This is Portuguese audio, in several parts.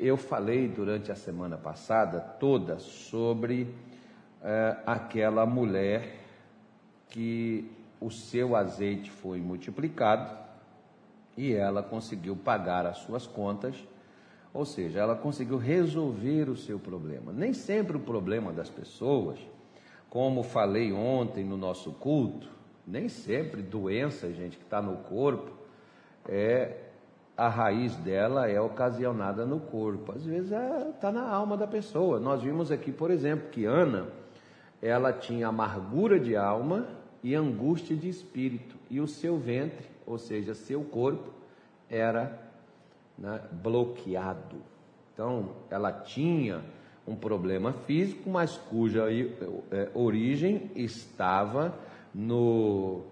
Eu falei durante a semana passada toda sobre é, aquela mulher que o seu azeite foi multiplicado e ela conseguiu pagar as suas contas, ou seja, ela conseguiu resolver o seu problema. Nem sempre o problema das pessoas, como falei ontem no nosso culto, nem sempre doença, gente, que está no corpo, é a raiz dela é ocasionada no corpo. Às vezes está é, na alma da pessoa. Nós vimos aqui, por exemplo, que Ana, ela tinha amargura de alma e angústia de espírito, e o seu ventre, ou seja, seu corpo, era né, bloqueado. Então, ela tinha um problema físico, mas cuja é, origem estava no,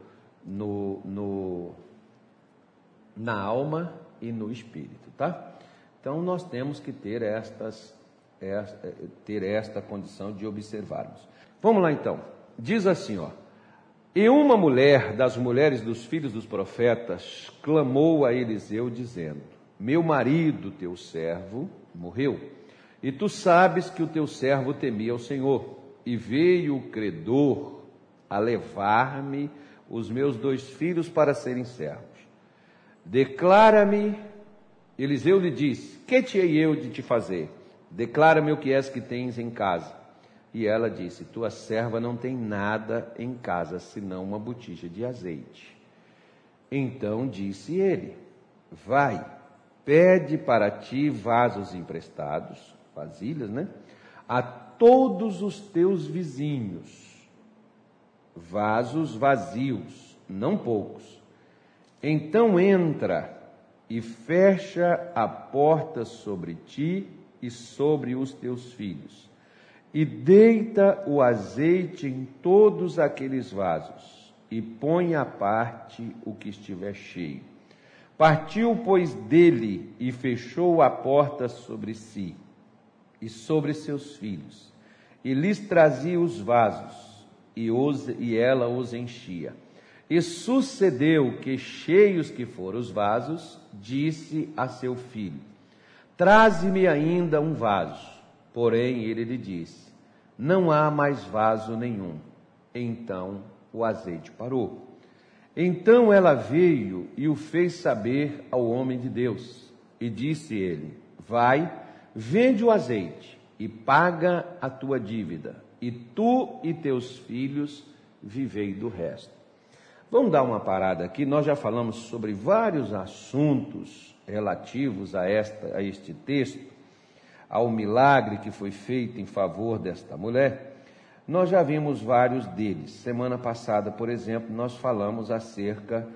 no, no, na alma e no espírito, tá? Então nós temos que ter estas, esta, ter esta condição de observarmos. Vamos lá então. Diz assim, ó. E uma mulher das mulheres dos filhos dos profetas clamou a Eliseu dizendo: Meu marido, teu servo, morreu, e tu sabes que o teu servo temia o Senhor, e veio o credor a levar-me os meus dois filhos para serem servos. Declara-me, Eliseu lhe disse: Que te hei eu de te fazer? Declara-me o que és que tens em casa. E ela disse: Tua serva não tem nada em casa senão uma botija de azeite. Então disse ele: Vai, pede para ti vasos emprestados, vasilhas, né? A todos os teus vizinhos, vasos vazios, não poucos então entra e fecha a porta sobre ti e sobre os teus filhos, e deita o azeite em todos aqueles vasos, e põe à parte o que estiver cheio. Partiu, pois, dele e fechou a porta sobre si e sobre seus filhos, e lhes trazia os vasos, e, os, e ela os enchia. E sucedeu que, cheios que foram os vasos, disse a seu filho: Traze-me ainda um vaso. Porém, ele lhe disse: Não há mais vaso nenhum. Então o azeite parou. Então ela veio e o fez saber ao homem de Deus. E disse ele: Vai, vende o azeite e paga a tua dívida, e tu e teus filhos vivei do resto. Vamos dar uma parada aqui. Nós já falamos sobre vários assuntos relativos a, esta, a este texto, ao milagre que foi feito em favor desta mulher. Nós já vimos vários deles. Semana passada, por exemplo, nós falamos acerca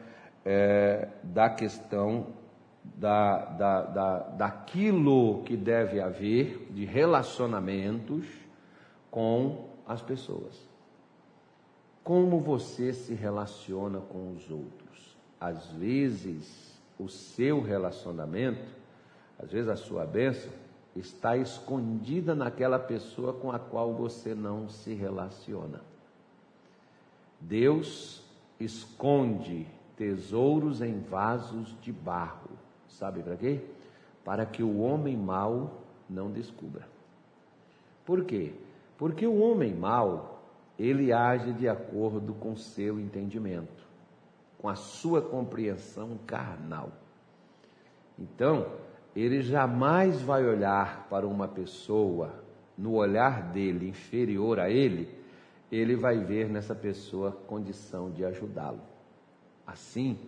é, da questão da, da, da, daquilo que deve haver de relacionamentos com as pessoas. Como você se relaciona com os outros? Às vezes, o seu relacionamento, às vezes a sua bênção, está escondida naquela pessoa com a qual você não se relaciona. Deus esconde tesouros em vasos de barro. Sabe para quê? Para que o homem mau não descubra. Por quê? Porque o homem mau, ele age de acordo com seu entendimento, com a sua compreensão carnal. Então, ele jamais vai olhar para uma pessoa no olhar dele inferior a ele, ele vai ver nessa pessoa condição de ajudá-lo. Assim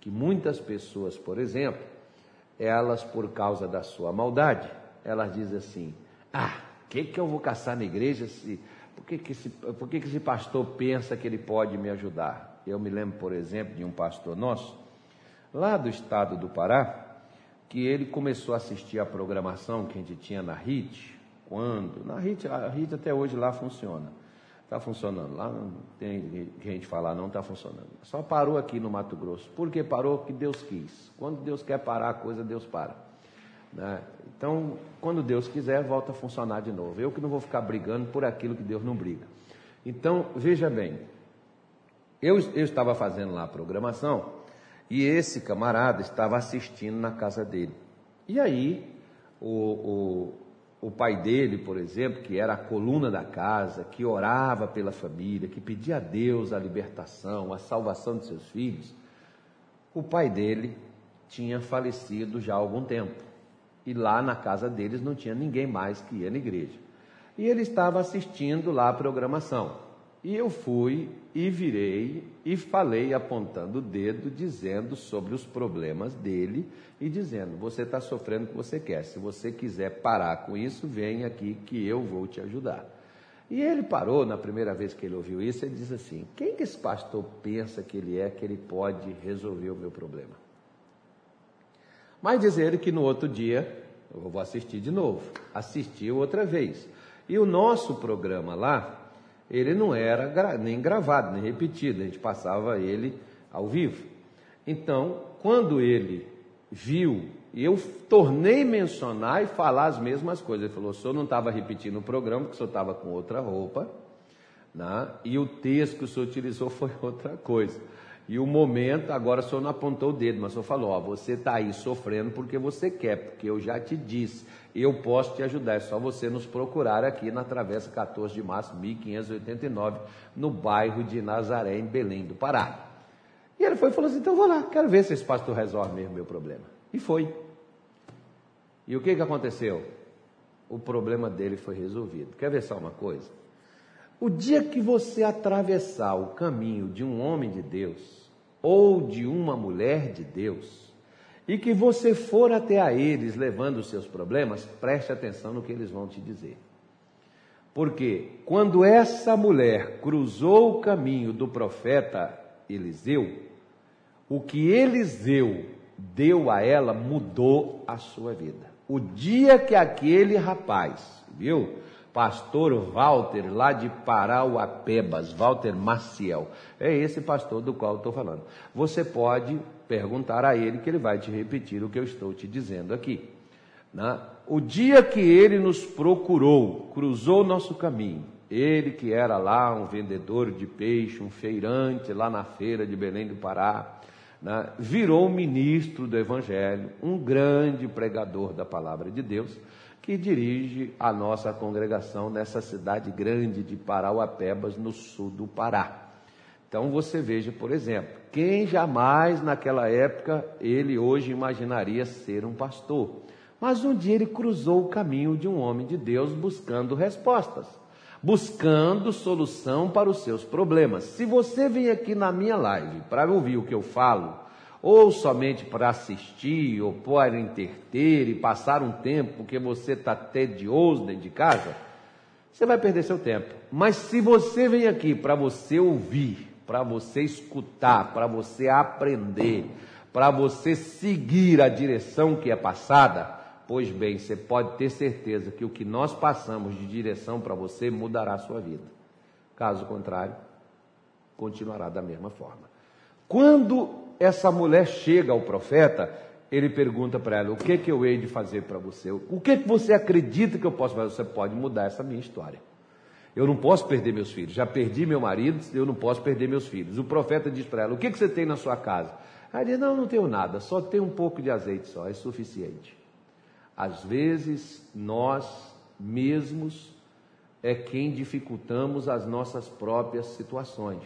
que muitas pessoas, por exemplo, elas por causa da sua maldade, elas dizem assim: "Ah, que que eu vou caçar na igreja se por que, que, esse, por que, que esse pastor pensa que ele pode me ajudar? Eu me lembro, por exemplo, de um pastor nosso, lá do estado do Pará, que ele começou a assistir a programação que a gente tinha na RIT, quando? Na RIT, a RIT até hoje lá funciona. Está funcionando. Lá não tem gente falar, não está funcionando. Só parou aqui no Mato Grosso. Por que parou? Que Deus quis. Quando Deus quer parar a coisa, Deus para. Né? Então, quando Deus quiser, volta a funcionar de novo. Eu que não vou ficar brigando por aquilo que Deus não briga. Então, veja bem, eu, eu estava fazendo lá a programação e esse camarada estava assistindo na casa dele. E aí, o, o, o pai dele, por exemplo, que era a coluna da casa, que orava pela família, que pedia a Deus a libertação, a salvação de seus filhos, o pai dele tinha falecido já há algum tempo. E lá na casa deles não tinha ninguém mais que ia na igreja. E ele estava assistindo lá a programação. E eu fui e virei e falei apontando o dedo, dizendo sobre os problemas dele e dizendo: Você está sofrendo o que você quer. Se você quiser parar com isso, vem aqui que eu vou te ajudar. E ele parou na primeira vez que ele ouviu isso. Ele disse assim: Quem que esse pastor pensa que ele é que ele pode resolver o meu problema? Mas diz ele que no outro dia, eu vou assistir de novo. Assistiu outra vez. E o nosso programa lá, ele não era nem gravado, nem repetido, a gente passava ele ao vivo. Então, quando ele viu, eu tornei mencionar e falar as mesmas coisas. Ele falou: o senhor não estava repetindo o programa, porque o senhor estava com outra roupa, né? e o texto que o senhor utilizou foi outra coisa. E o momento, agora o senhor não apontou o dedo, mas o senhor falou: ó, você está aí sofrendo porque você quer, porque eu já te disse eu posso te ajudar. É só você nos procurar aqui na Travessa 14 de Março, 1589, no bairro de Nazaré, em Belém do Pará. E ele foi e falou assim: então vou lá, quero ver se esse pastor resolve mesmo meu problema. E foi. E o que, que aconteceu? O problema dele foi resolvido. Quer ver só uma coisa? O dia que você atravessar o caminho de um homem de Deus ou de uma mulher de Deus, e que você for até a eles levando os seus problemas, preste atenção no que eles vão te dizer. Porque quando essa mulher cruzou o caminho do profeta Eliseu, o que Eliseu deu a ela mudou a sua vida. O dia que aquele rapaz, viu? Pastor Walter, lá de Parauapebas, Walter Maciel, é esse pastor do qual estou falando. Você pode perguntar a ele, que ele vai te repetir o que eu estou te dizendo aqui. Né? O dia que ele nos procurou, cruzou nosso caminho, ele que era lá um vendedor de peixe, um feirante lá na feira de Belém do Pará, né? virou ministro do Evangelho, um grande pregador da palavra de Deus, que dirige a nossa congregação nessa cidade grande de Parauapebas, no sul do Pará. Então você veja, por exemplo, quem jamais naquela época ele hoje imaginaria ser um pastor. Mas um dia ele cruzou o caminho de um homem de Deus buscando respostas, buscando solução para os seus problemas. Se você vem aqui na minha live para ouvir o que eu falo, ou somente para assistir, ou para interter e passar um tempo porque você está tedioso dentro de casa, você vai perder seu tempo. Mas se você vem aqui para você ouvir, para você escutar, para você aprender, para você seguir a direção que é passada, pois bem, você pode ter certeza que o que nós passamos de direção para você mudará a sua vida. Caso contrário, continuará da mesma forma. Quando essa mulher chega ao profeta, ele pergunta para ela: O que, que eu hei de fazer para você? O que, que você acredita que eu posso fazer? Você pode mudar essa minha história. Eu não posso perder meus filhos. Já perdi meu marido, eu não posso perder meus filhos. O profeta diz para ela: O que, que você tem na sua casa? Ela diz: Não, não tenho nada, só tenho um pouco de azeite só, é suficiente. Às vezes, nós mesmos é quem dificultamos as nossas próprias situações,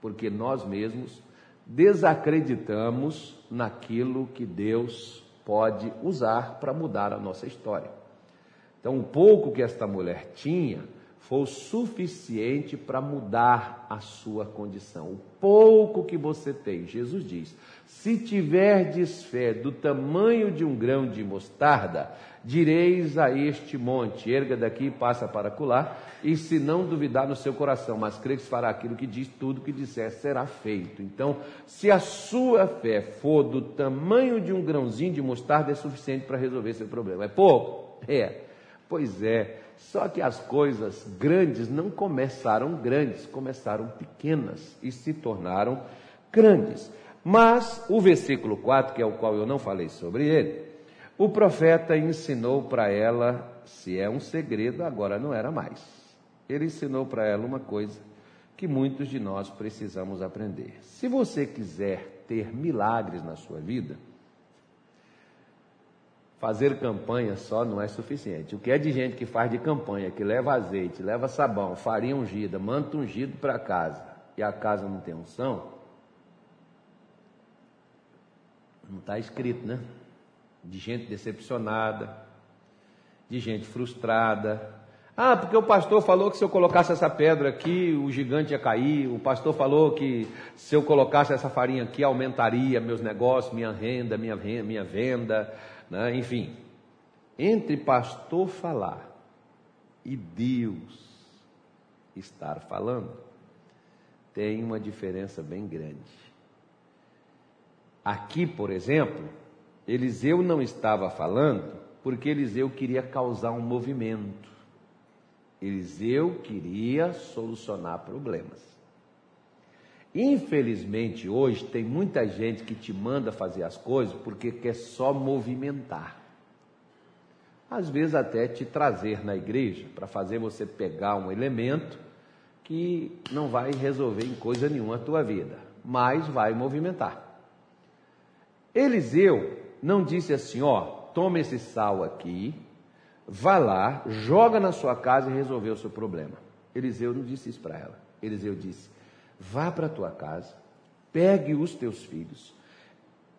porque nós mesmos desacreditamos naquilo que Deus pode usar para mudar a nossa história. Então, o pouco que esta mulher tinha foi o suficiente para mudar a sua condição. O pouco que você tem, Jesus diz: se tiverdes fé do tamanho de um grão de mostarda, direis a este monte: erga daqui e passa para colar, e se não duvidar no seu coração, mas crê que fará aquilo que diz, tudo que disser será feito. Então, se a sua fé for do tamanho de um grãozinho de mostarda, é suficiente para resolver seu problema. É pouco? É. Pois é. Só que as coisas grandes não começaram grandes, começaram pequenas e se tornaram grandes. Mas o versículo 4, que é o qual eu não falei sobre ele, o profeta ensinou para ela, se é um segredo, agora não era mais. Ele ensinou para ela uma coisa que muitos de nós precisamos aprender. Se você quiser ter milagres na sua vida, Fazer campanha só não é suficiente. O que é de gente que faz de campanha, que leva azeite, leva sabão, farinha ungida, manto ungido para casa, e a casa não tem unção, não está escrito, né? De gente decepcionada, de gente frustrada. Ah, porque o pastor falou que se eu colocasse essa pedra aqui, o gigante ia cair. O pastor falou que se eu colocasse essa farinha aqui, aumentaria meus negócios, minha renda, minha, minha venda né? enfim. Entre pastor falar e Deus estar falando, tem uma diferença bem grande. Aqui, por exemplo, Eliseu não estava falando porque Eliseu queria causar um movimento. Eliseu queria solucionar problemas. Infelizmente, hoje tem muita gente que te manda fazer as coisas porque quer só movimentar. Às vezes, até te trazer na igreja para fazer você pegar um elemento que não vai resolver em coisa nenhuma a tua vida, mas vai movimentar. Eliseu não disse assim: ó, toma esse sal aqui, vá lá, joga na sua casa e resolveu o seu problema. Eliseu não disse isso para ela. Eliseu disse: vá para a tua casa, pegue os teus filhos,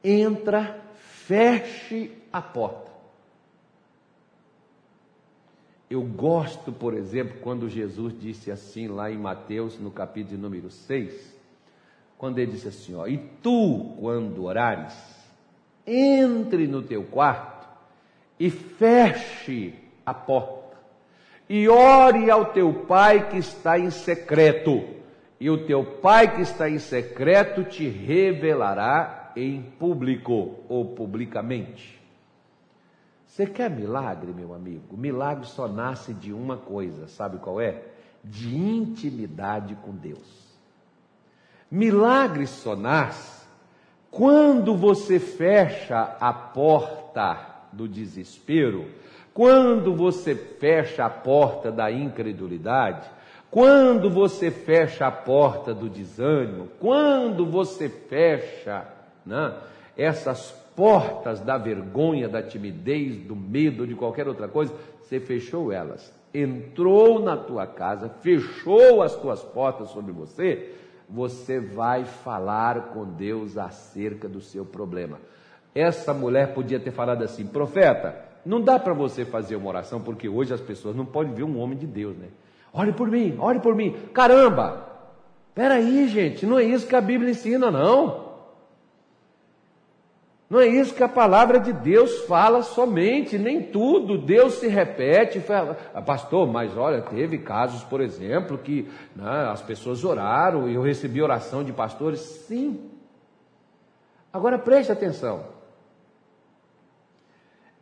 entra, feche a porta. Eu gosto, por exemplo, quando Jesus disse assim lá em Mateus, no capítulo número 6, quando ele disse assim: ó, E tu, quando orares, entre no teu quarto e feche a porta, e ore ao teu pai que está em secreto e o teu pai que está em secreto te revelará em público ou publicamente. Você quer milagre, meu amigo? Milagre só nasce de uma coisa, sabe qual é? De intimidade com Deus. Milagre só nasce quando você fecha a porta do desespero, quando você fecha a porta da incredulidade, quando você fecha a porta do desânimo, quando você fecha né, essas portas da vergonha, da timidez, do medo, de qualquer outra coisa, você fechou elas. Entrou na tua casa, fechou as tuas portas sobre você, você vai falar com Deus acerca do seu problema. Essa mulher podia ter falado assim: profeta, não dá para você fazer uma oração, porque hoje as pessoas não podem ver um homem de Deus, né? Ore por mim, ore por mim. Caramba! Peraí, gente, não é isso que a Bíblia ensina, não. Não é isso que a palavra de Deus fala somente, nem tudo. Deus se repete. Ah, pastor, mas olha, teve casos, por exemplo, que né, as pessoas oraram e eu recebi oração de pastores. Sim. Agora preste atenção.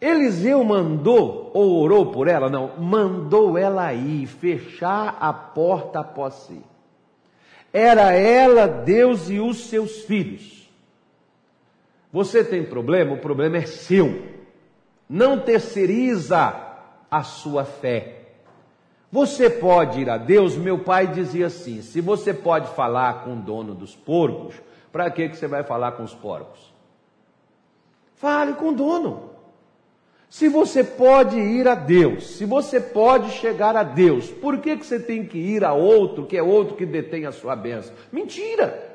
Eliseu mandou ou orou por ela? Não, mandou ela ir, fechar a porta após si. Era ela, Deus e os seus filhos. Você tem problema? O problema é seu. Não terceiriza a sua fé. Você pode ir a Deus, meu pai dizia assim: se você pode falar com o dono dos porcos, para que, que você vai falar com os porcos? Fale com o dono. Se você pode ir a Deus, se você pode chegar a Deus, por que, que você tem que ir a outro, que é outro que detém a sua bênção? Mentira!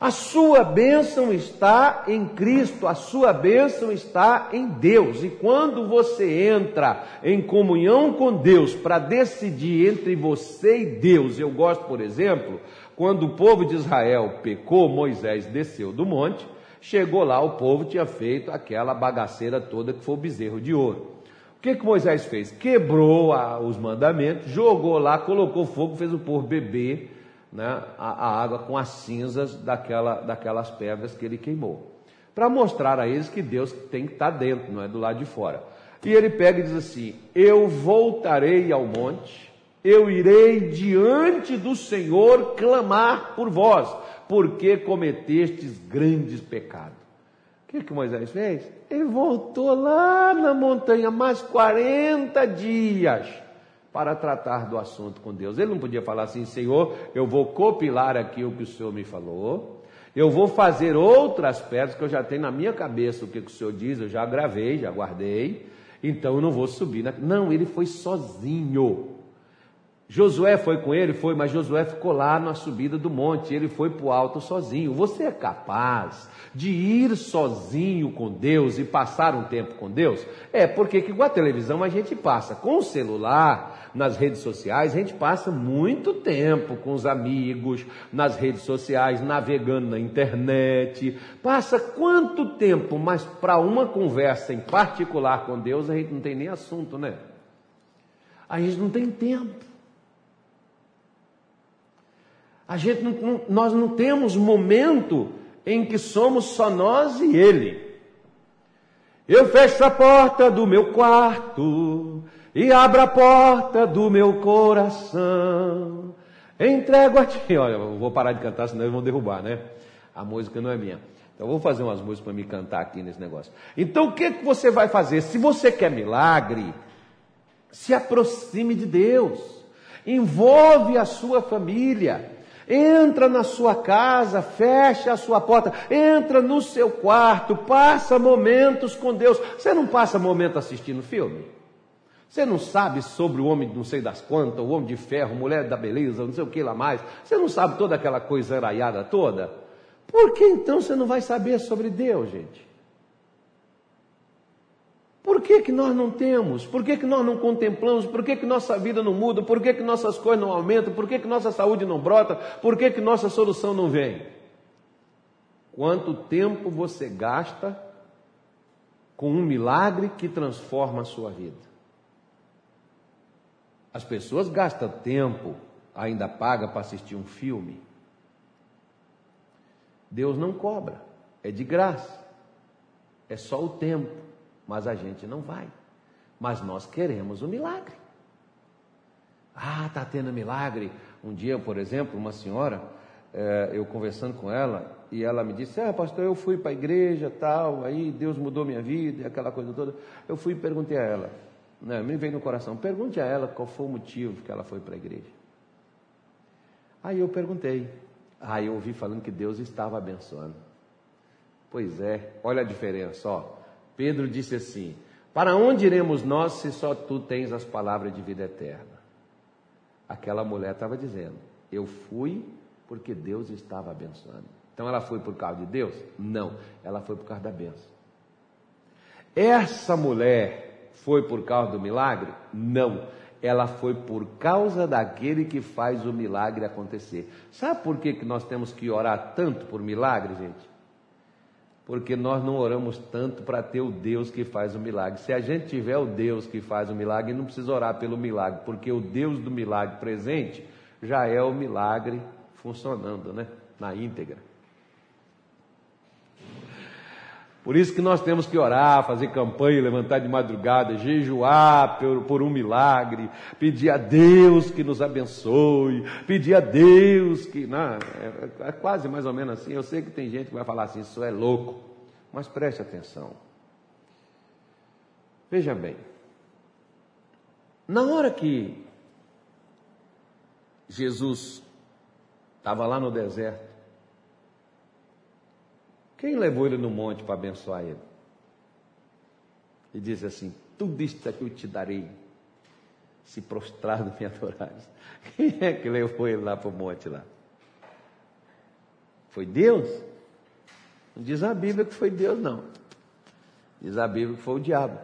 A sua bênção está em Cristo, a sua bênção está em Deus. E quando você entra em comunhão com Deus para decidir entre você e Deus, eu gosto, por exemplo, quando o povo de Israel pecou, Moisés desceu do monte Chegou lá, o povo tinha feito aquela bagaceira toda que foi o bezerro de ouro. O que, que Moisés fez? Quebrou a, os mandamentos, jogou lá, colocou fogo, fez o povo beber né, a, a, água com as cinzas daquela, daquelas pedras que ele queimou. Para mostrar a eles que Deus tem que estar dentro, não é do lado de fora. E ele pega e diz assim: Eu voltarei ao monte, eu irei diante do Senhor clamar por vós porque cometestes grandes pecados. O que, que Moisés fez? Ele voltou lá na montanha mais 40 dias para tratar do assunto com Deus. Ele não podia falar assim, Senhor, eu vou copilar aqui o que o Senhor me falou, Eu vou fazer outras pedras que eu já tenho na minha cabeça o que, o Senhor diz, eu já gravei, já guardei, então eu não vou subir. Na... Não, ele foi sozinho. Josué foi com ele? Foi, mas Josué ficou lá na subida do monte, ele foi para o alto sozinho. Você é capaz de ir sozinho com Deus e passar um tempo com Deus? É, porque que com a televisão a gente passa, com o celular, nas redes sociais, a gente passa muito tempo com os amigos, nas redes sociais, navegando na internet. Passa quanto tempo, mas para uma conversa em particular com Deus, a gente não tem nem assunto, né? A gente não tem tempo. A gente não, nós não temos momento em que somos só nós e Ele. Eu fecho a porta do meu quarto e abro a porta do meu coração. Entrego a ti. Olha, eu vou parar de cantar, senão eles vão derrubar, né? A música não é minha. Então eu vou fazer umas músicas para me cantar aqui nesse negócio. Então o que, que você vai fazer? Se você quer milagre, se aproxime de Deus. Envolve a sua família. Entra na sua casa, fecha a sua porta, entra no seu quarto, passa momentos com Deus. Você não passa momento assistindo filme? Você não sabe sobre o homem não sei das quantas, o homem de ferro, mulher da beleza, não sei o que lá mais. Você não sabe toda aquela coisa araiada toda? Por que então você não vai saber sobre Deus, gente? Por que, que nós não temos? Por que, que nós não contemplamos? Por que, que nossa vida não muda? Por que, que nossas coisas não aumentam? Por que, que nossa saúde não brota? Por que, que nossa solução não vem? Quanto tempo você gasta com um milagre que transforma a sua vida? As pessoas gastam tempo, ainda paga para assistir um filme. Deus não cobra, é de graça, é só o tempo mas a gente não vai. Mas nós queremos o milagre. Ah, está tendo milagre. Um dia, por exemplo, uma senhora, é, eu conversando com ela, e ela me disse: Ah, pastor, eu fui para a igreja, tal, aí Deus mudou minha vida, e aquela coisa toda. Eu fui e perguntei a ela, né, me veio no coração, pergunte a ela qual foi o motivo que ela foi para a igreja. Aí eu perguntei, aí eu ouvi falando que Deus estava abençoando. Pois é, olha a diferença, ó. Pedro disse assim: Para onde iremos nós se só tu tens as palavras de vida eterna? Aquela mulher estava dizendo: Eu fui porque Deus estava abençoando. Então ela foi por causa de Deus? Não, ela foi por causa da benção. Essa mulher foi por causa do milagre? Não, ela foi por causa daquele que faz o milagre acontecer. Sabe por que, que nós temos que orar tanto por milagre, gente? Porque nós não oramos tanto para ter o Deus que faz o milagre. Se a gente tiver o Deus que faz o milagre, não precisa orar pelo milagre, porque o Deus do milagre presente já é o milagre funcionando, né? Na íntegra. Por isso que nós temos que orar, fazer campanha, levantar de madrugada, jejuar por, por, um milagre, pedir a Deus que nos abençoe, pedir a Deus que. Não, é, é quase mais ou menos assim. Eu sei que tem gente que vai falar assim, isso é louco, mas preste atenção. Veja bem, na hora que Jesus estava lá no deserto, quem levou ele no monte para abençoar ele? E disse assim: Tudo isto aqui eu te darei, se prostrado me adorares. Quem é que levou ele lá para o monte lá? Foi Deus? Não diz a Bíblia que foi Deus, não. Diz a Bíblia que foi o diabo.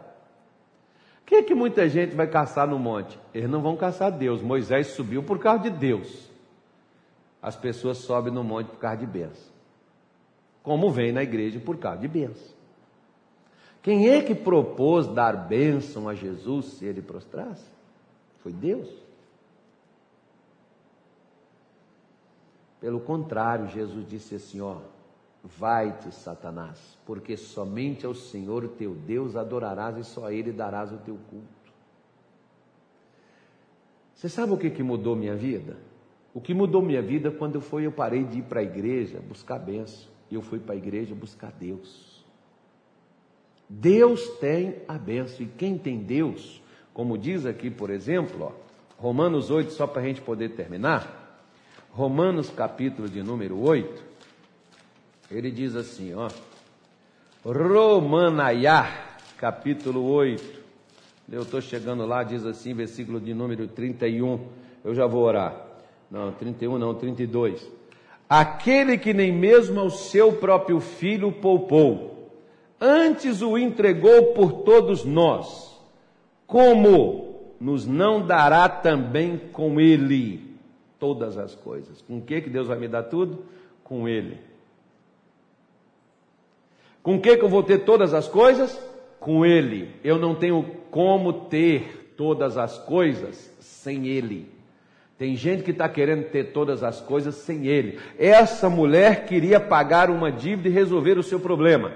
O que é que muita gente vai caçar no monte? Eles não vão caçar Deus. Moisés subiu por causa de Deus. As pessoas sobem no monte por causa de bênção como vem na igreja por causa de bênção. Quem é que propôs dar bênção a Jesus se ele prostrasse? Foi Deus. Pelo contrário, Jesus disse assim: ó, vai-te, Satanás, porque somente ao Senhor teu Deus adorarás e só a Ele darás o teu culto. Você sabe o que, que mudou minha vida? O que mudou minha vida quando fui, eu parei de ir para a igreja buscar bênção eu fui para a igreja buscar Deus. Deus tem a benção, e quem tem Deus, como diz aqui, por exemplo, ó, Romanos 8, só para a gente poder terminar, Romanos capítulo de número 8, Ele diz assim, ó. Romanaiá, capítulo 8. Eu estou chegando lá, diz assim, versículo de número 31. Eu já vou orar. Não, 31 não, 32. Aquele que nem mesmo ao seu próprio filho poupou, antes o entregou por todos nós, como nos não dará também com ele todas as coisas? Com o que, que Deus vai me dar tudo? Com ele. Com o que, que eu vou ter todas as coisas? Com ele. Eu não tenho como ter todas as coisas sem ele. Tem gente que está querendo ter todas as coisas sem ele. Essa mulher queria pagar uma dívida e resolver o seu problema.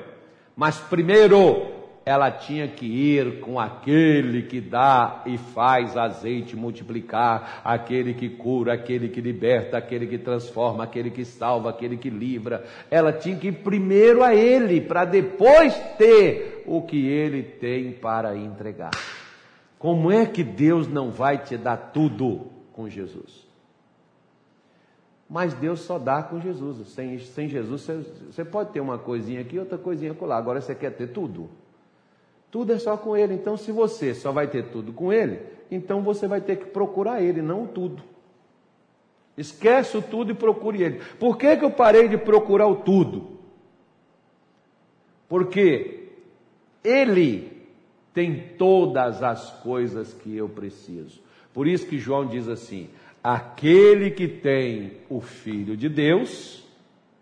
Mas primeiro ela tinha que ir com aquele que dá e faz azeite multiplicar, aquele que cura, aquele que liberta, aquele que transforma, aquele que salva, aquele que livra. Ela tinha que ir primeiro a ele, para depois ter o que ele tem para entregar. Como é que Deus não vai te dar tudo? Com Jesus. Mas Deus só dá com Jesus. Sem, sem Jesus, você, você pode ter uma coisinha aqui, outra coisinha lá. Agora você quer ter tudo. Tudo é só com Ele. Então, se você só vai ter tudo com Ele, então você vai ter que procurar Ele, não tudo. Esquece o tudo e procure Ele. Por que, que eu parei de procurar o tudo? Porque Ele tem todas as coisas que eu preciso. Por isso que João diz assim: aquele que tem o Filho de Deus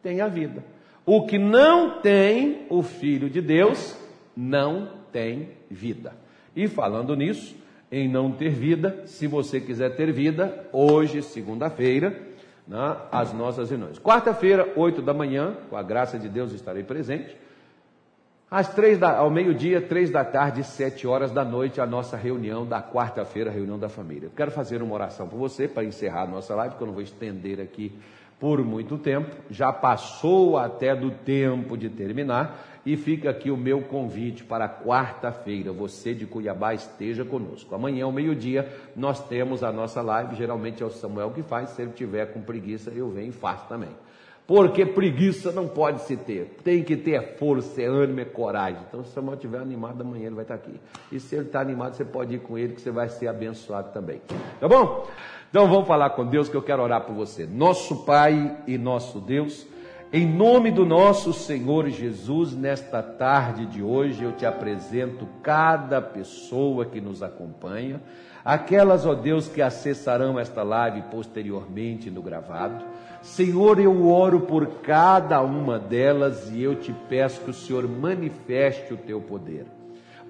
tem a vida. O que não tem o Filho de Deus não tem vida. E falando nisso, em não ter vida, se você quiser ter vida, hoje, segunda-feira, né, as nossas reuniões. Quarta-feira, oito da manhã, com a graça de Deus estarei presente. Às três da, ao meio-dia, três da tarde, sete horas da noite, a nossa reunião da quarta-feira, reunião da família. Quero fazer uma oração por você para encerrar a nossa live, porque eu não vou estender aqui por muito tempo. Já passou até do tempo de terminar e fica aqui o meu convite para quarta-feira. Você de Cuiabá esteja conosco. Amanhã, ao meio-dia, nós temos a nossa live. Geralmente é o Samuel que faz. Se ele tiver com preguiça, eu venho e faço também. Porque preguiça não pode se ter. Tem que ter força, é ânimo, é coragem. Então, se Samuel estiver animado, amanhã ele vai estar aqui. E se ele está animado, você pode ir com ele, que você vai ser abençoado também. Tá bom? Então vamos falar com Deus, que eu quero orar por você. Nosso Pai e nosso Deus, em nome do nosso Senhor Jesus, nesta tarde de hoje, eu te apresento cada pessoa que nos acompanha, aquelas, ó Deus, que acessarão esta live posteriormente no gravado Senhor, eu oro por cada uma delas e eu te peço que o Senhor manifeste o teu poder.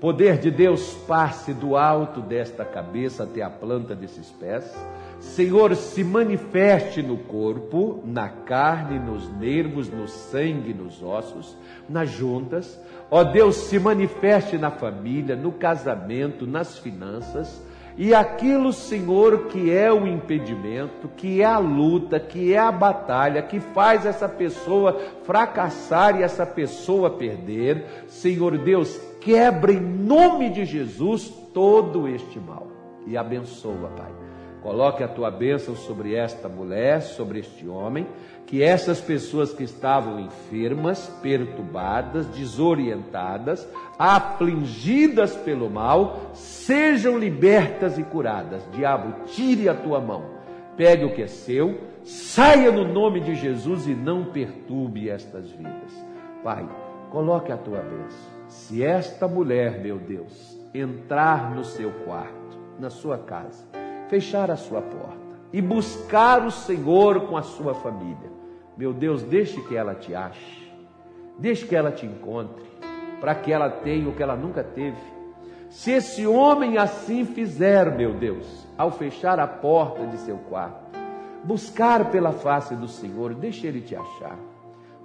Poder de Deus passe do alto desta cabeça até a planta desses pés. Senhor, se manifeste no corpo, na carne, nos nervos, no sangue, nos ossos, nas juntas. Ó Deus, se manifeste na família, no casamento, nas finanças e aquilo, Senhor, que é o impedimento, que é a luta, que é a batalha, que faz essa pessoa fracassar e essa pessoa perder, Senhor Deus, quebra em nome de Jesus todo este mal e abençoa, Pai. Coloque a tua bênção sobre esta mulher, sobre este homem, que essas pessoas que estavam enfermas, perturbadas, desorientadas, afligidas pelo mal, sejam libertas e curadas. Diabo, tire a tua mão, pegue o que é seu, saia no nome de Jesus e não perturbe estas vidas. Pai, coloque a tua bênção. Se esta mulher, meu Deus, entrar no seu quarto, na sua casa, fechar a sua porta e buscar o Senhor com a sua família, meu Deus, deixe que ela te ache, deixe que ela te encontre, para que ela tenha o que ela nunca teve. Se esse homem assim fizer, meu Deus, ao fechar a porta de seu quarto, buscar pela face do Senhor, deixe ele te achar,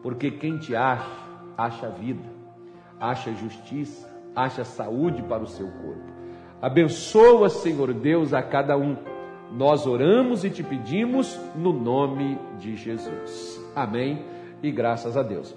porque quem te acha, acha vida, acha justiça, acha saúde para o seu corpo. Abençoa, Senhor Deus, a cada um. Nós oramos e te pedimos no nome de Jesus. Amém e graças a Deus.